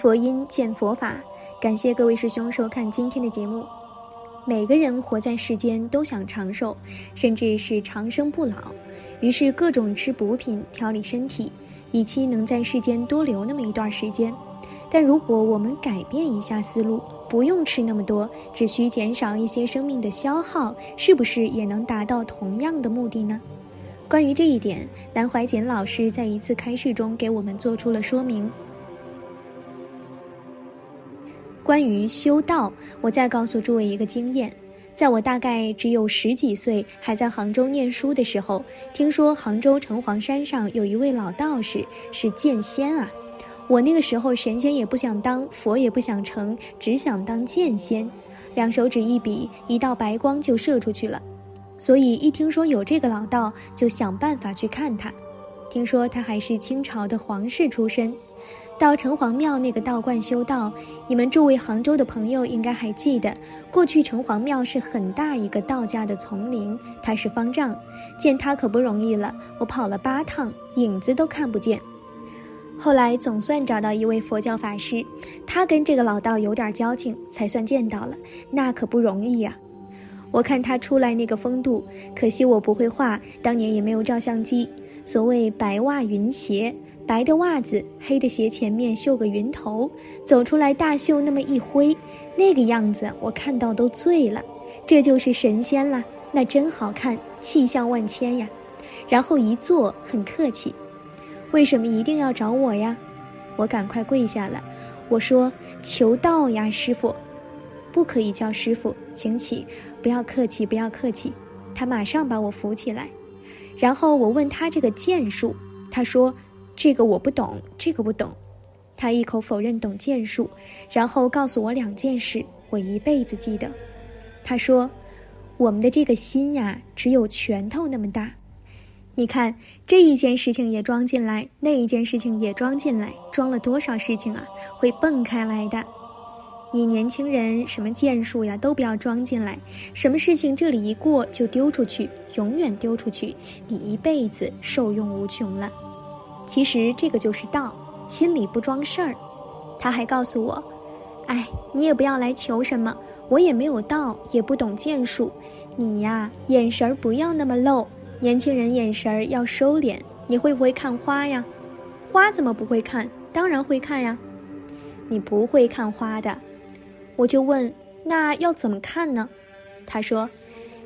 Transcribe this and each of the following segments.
佛音，见佛法。感谢各位师兄收看今天的节目。每个人活在世间都想长寿，甚至是长生不老，于是各种吃补品调理身体，以期能在世间多留那么一段时间。但如果我们改变一下思路，不用吃那么多，只需减少一些生命的消耗，是不是也能达到同样的目的呢？关于这一点，南怀瑾老师在一次开示中给我们做出了说明。关于修道，我再告诉诸位一个经验：在我大概只有十几岁，还在杭州念书的时候，听说杭州城隍山上有一位老道士是剑仙啊。我那个时候神仙也不想当，佛也不想成，只想当剑仙。两手指一比，一道白光就射出去了。所以一听说有这个老道，就想办法去看他。听说他还是清朝的皇室出身。到城隍庙那个道观修道，你们诸位杭州的朋友应该还记得，过去城隍庙是很大一个道家的丛林，它是方丈，见他可不容易了，我跑了八趟，影子都看不见。后来总算找到一位佛教法师，他跟这个老道有点交情，才算见到了，那可不容易呀。我看他出来那个风度，可惜我不会画，当年也没有照相机。所谓白袜云鞋。白的袜子，黑的鞋前面绣个云头，走出来大袖那么一挥，那个样子我看到都醉了。这就是神仙了，那真好看，气象万千呀。然后一坐很客气，为什么一定要找我呀？我赶快跪下了，我说求道呀，师傅，不可以叫师傅，请起，不要客气，不要客气。他马上把我扶起来，然后我问他这个剑术，他说。这个我不懂，这个不懂。他一口否认懂剑术，然后告诉我两件事，我一辈子记得。他说：“我们的这个心呀，只有拳头那么大。你看这一件事情也装进来，那一件事情也装进来，装了多少事情啊？会蹦开来的。你年轻人什么剑术呀，都不要装进来。什么事情这里一过就丢出去，永远丢出去，你一辈子受用无穷了。”其实这个就是道，心里不装事儿。他还告诉我：“哎，你也不要来求什么，我也没有道，也不懂剑术。你呀，眼神儿不要那么露，年轻人眼神儿要收敛。你会不会看花呀？花怎么不会看？当然会看呀。你不会看花的，我就问：那要怎么看呢？他说：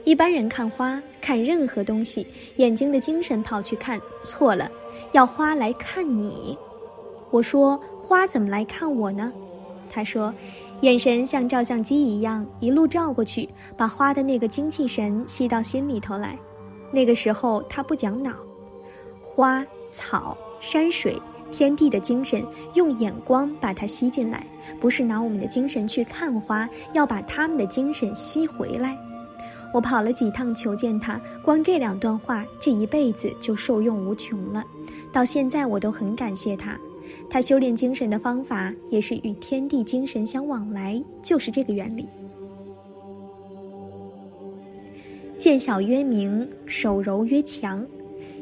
一般人看花，看任何东西，眼睛的精神跑去看，错了。”要花来看你，我说花怎么来看我呢？他说，眼神像照相机一样一路照过去，把花的那个精气神吸到心里头来。那个时候他不讲脑，花草山水天地的精神，用眼光把它吸进来，不是拿我们的精神去看花，要把他们的精神吸回来。我跑了几趟求见他，光这两段话，这一辈子就受用无穷了。到现在我都很感谢他，他修炼精神的方法也是与天地精神相往来，就是这个原理。见小曰明，手柔曰强。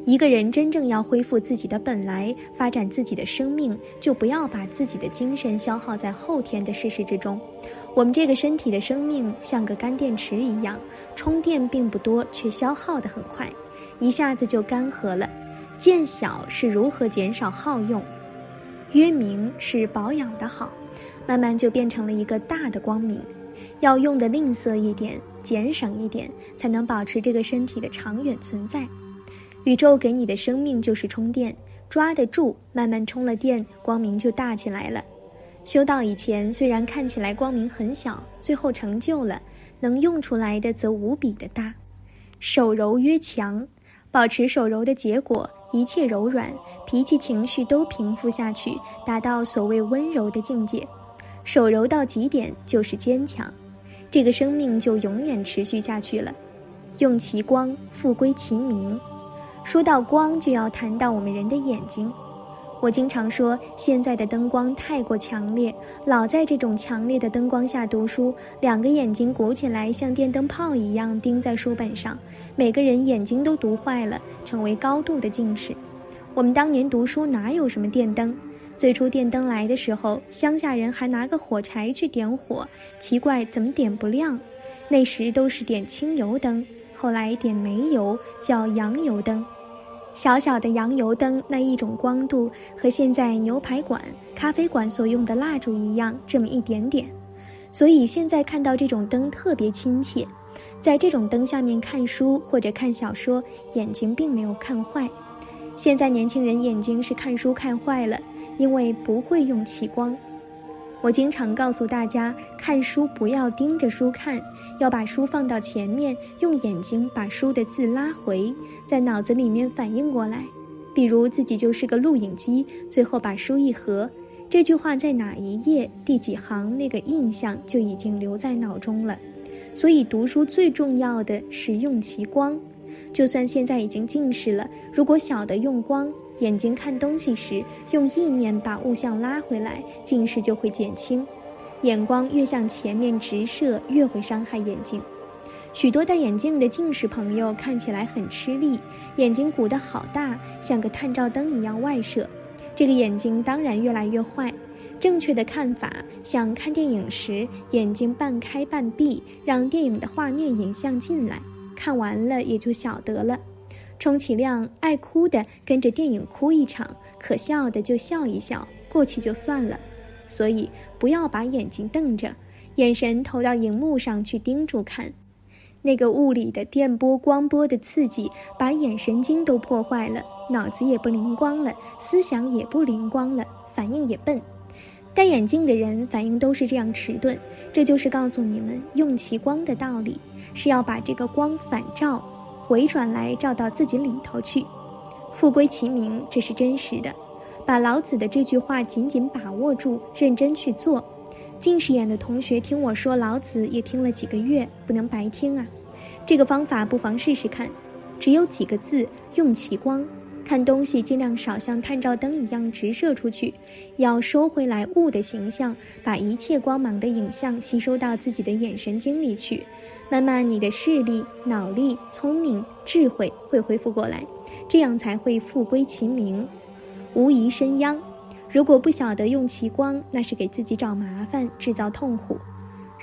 一个人真正要恢复自己的本来，发展自己的生命，就不要把自己的精神消耗在后天的事实之中。我们这个身体的生命像个干电池一样，充电并不多，却消耗得很快，一下子就干涸了。见小是如何减少耗用，约明是保养的好，慢慢就变成了一个大的光明。要用的吝啬一点，节省一点，才能保持这个身体的长远存在。宇宙给你的生命就是充电，抓得住，慢慢充了电，光明就大起来了。修道以前虽然看起来光明很小，最后成就了，能用出来的则无比的大。手柔曰强，保持手柔的结果，一切柔软，脾气情绪都平复下去，达到所谓温柔的境界。手柔到极点就是坚强，这个生命就永远持续下去了。用其光，复归其明。说到光，就要谈到我们人的眼睛。我经常说，现在的灯光太过强烈，老在这种强烈的灯光下读书，两个眼睛鼓起来，像电灯泡一样盯在书本上，每个人眼睛都读坏了，成为高度的近视。我们当年读书哪有什么电灯？最初电灯来的时候，乡下人还拿个火柴去点火，奇怪怎么点不亮？那时都是点清油灯，后来点煤油，叫洋油灯。小小的洋油灯，那一种光度和现在牛排馆、咖啡馆所用的蜡烛一样，这么一点点。所以现在看到这种灯特别亲切，在这种灯下面看书或者看小说，眼睛并没有看坏。现在年轻人眼睛是看书看坏了，因为不会用气光。我经常告诉大家，看书不要盯着书看，要把书放到前面，用眼睛把书的字拉回，在脑子里面反应过来。比如自己就是个录影机，最后把书一合，这句话在哪一页、第几行，那个印象就已经留在脑中了。所以读书最重要的是用其光。就算现在已经近视了，如果小的用光。眼睛看东西时，用意念把物象拉回来，近视就会减轻。眼光越向前面直射，越会伤害眼睛。许多戴眼镜的近视朋友看起来很吃力，眼睛鼓得好大，像个探照灯一样外射。这个眼睛当然越来越坏。正确的看法，像看电影时，眼睛半开半闭，让电影的画面影像进来，看完了也就晓得了。充其量爱哭的跟着电影哭一场，可笑的就笑一笑，过去就算了。所以不要把眼睛瞪着，眼神投到荧幕上去盯住看。那个物理的电波、光波的刺激，把眼神经都破坏了，脑子也不灵光了，思想也不灵光了，反应也笨。戴眼镜的人反应都是这样迟钝，这就是告诉你们用其光的道理，是要把这个光反照。回转来照到自己里头去，复归其名，这是真实的。把老子的这句话紧紧把握住，认真去做。近视眼的同学听我说老子也听了几个月，不能白听啊。这个方法不妨试试看。只有几个字，用其光，看东西尽量少像探照灯一样直射出去，要收回来物的形象，把一切光芒的影像吸收到自己的眼神经里去。慢慢，你的视力、脑力、聪明、智慧会恢复过来，这样才会复归其明，无疑身殃。如果不晓得用其光，那是给自己找麻烦，制造痛苦。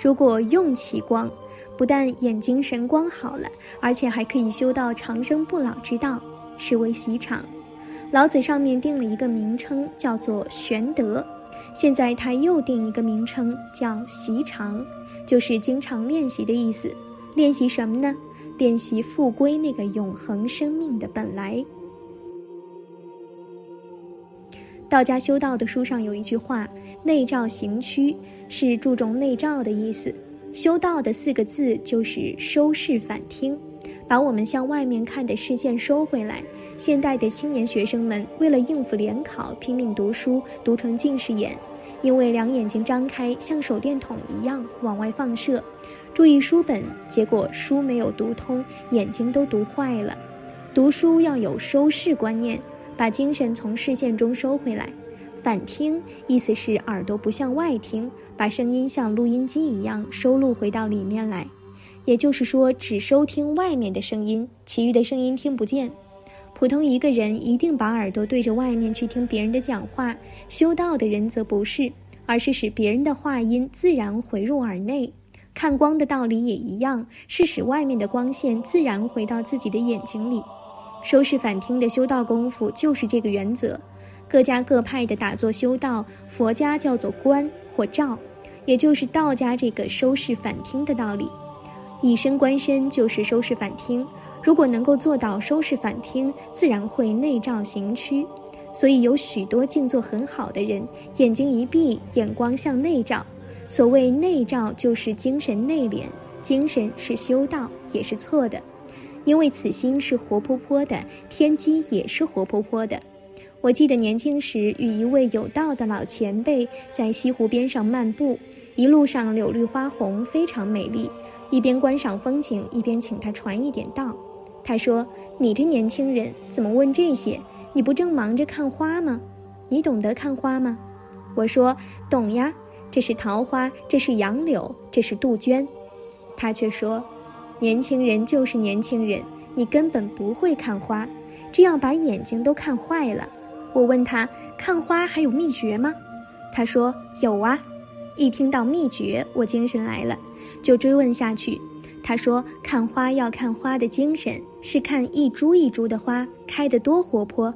如果用其光，不但眼睛神光好了，而且还可以修到长生不老之道，是为习场。老子上面定了一个名称，叫做玄德，现在他又定一个名称，叫习常。就是经常练习的意思，练习什么呢？练习复归那个永恒生命的本来。道家修道的书上有一句话：“内照行趋”，是注重内照的意思。修道的四个字就是收视反听，把我们向外面看的视线收回来。现代的青年学生们为了应付联考，拼命读书，读成近视眼。因为两眼睛张开像手电筒一样往外放射，注意书本，结果书没有读通，眼睛都读坏了。读书要有收视观念，把精神从视线中收回来。反听意思是耳朵不向外听，把声音像录音机一样收录回到里面来。也就是说，只收听外面的声音，其余的声音听不见。普通一个人一定把耳朵对着外面去听别人的讲话，修道的人则不是，而是使别人的话音自然回入耳内。看光的道理也一样，是使外面的光线自然回到自己的眼睛里。收视反听的修道功夫就是这个原则。各家各派的打坐修道，佛家叫做观或照，也就是道家这个收视反听的道理。以身观身就是收视反听。如果能够做到收视反听，自然会内照行趋。所以有许多静坐很好的人，眼睛一闭，眼光向内照。所谓内照，就是精神内敛，精神是修道，也是错的，因为此心是活泼泼的，天机也是活泼泼的。我记得年轻时与一位有道的老前辈在西湖边上漫步，一路上柳绿花红，非常美丽。一边观赏风景，一边请他传一点道。他说：“你这年轻人怎么问这些？你不正忙着看花吗？你懂得看花吗？”我说：“懂呀，这是桃花，这是杨柳，这是杜鹃。”他却说：“年轻人就是年轻人，你根本不会看花，这样把眼睛都看坏了。”我问他看花还有秘诀吗？他说有啊。一听到秘诀，我精神来了，就追问下去。他说看花要看花的精神，是看一株一株的花开得多活泼。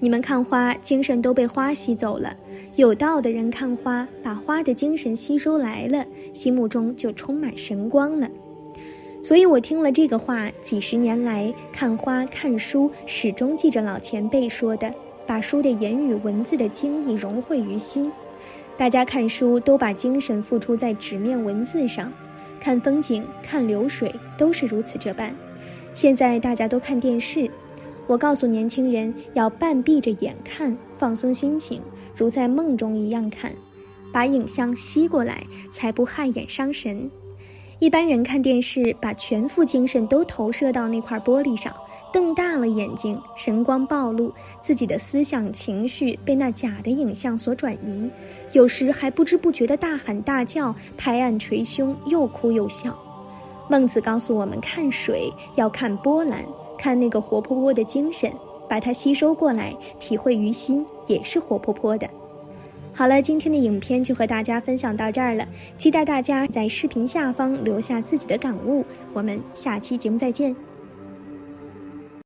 你们看花，精神都被花吸走了；有道的人看花，把花的精神吸收来了，心目中就充满神光了。所以我听了这个话，几十年来看花看书，始终记着老前辈说的。把书的言语文字的精义融汇于心，大家看书都把精神付出在纸面文字上，看风景、看流水都是如此这般。现在大家都看电视，我告诉年轻人要半闭着眼看，放松心情，如在梦中一样看，把影像吸过来，才不害眼伤神。一般人看电视，把全副精神都投射到那块玻璃上。瞪大了眼睛，神光暴露，自己的思想情绪被那假的影像所转移，有时还不知不觉地大喊大叫，拍案捶胸，又哭又笑。孟子告诉我们，看水要看波澜，看那个活泼泼的精神，把它吸收过来，体会于心，也是活泼泼的。好了，今天的影片就和大家分享到这儿了，期待大家在视频下方留下自己的感悟。我们下期节目再见。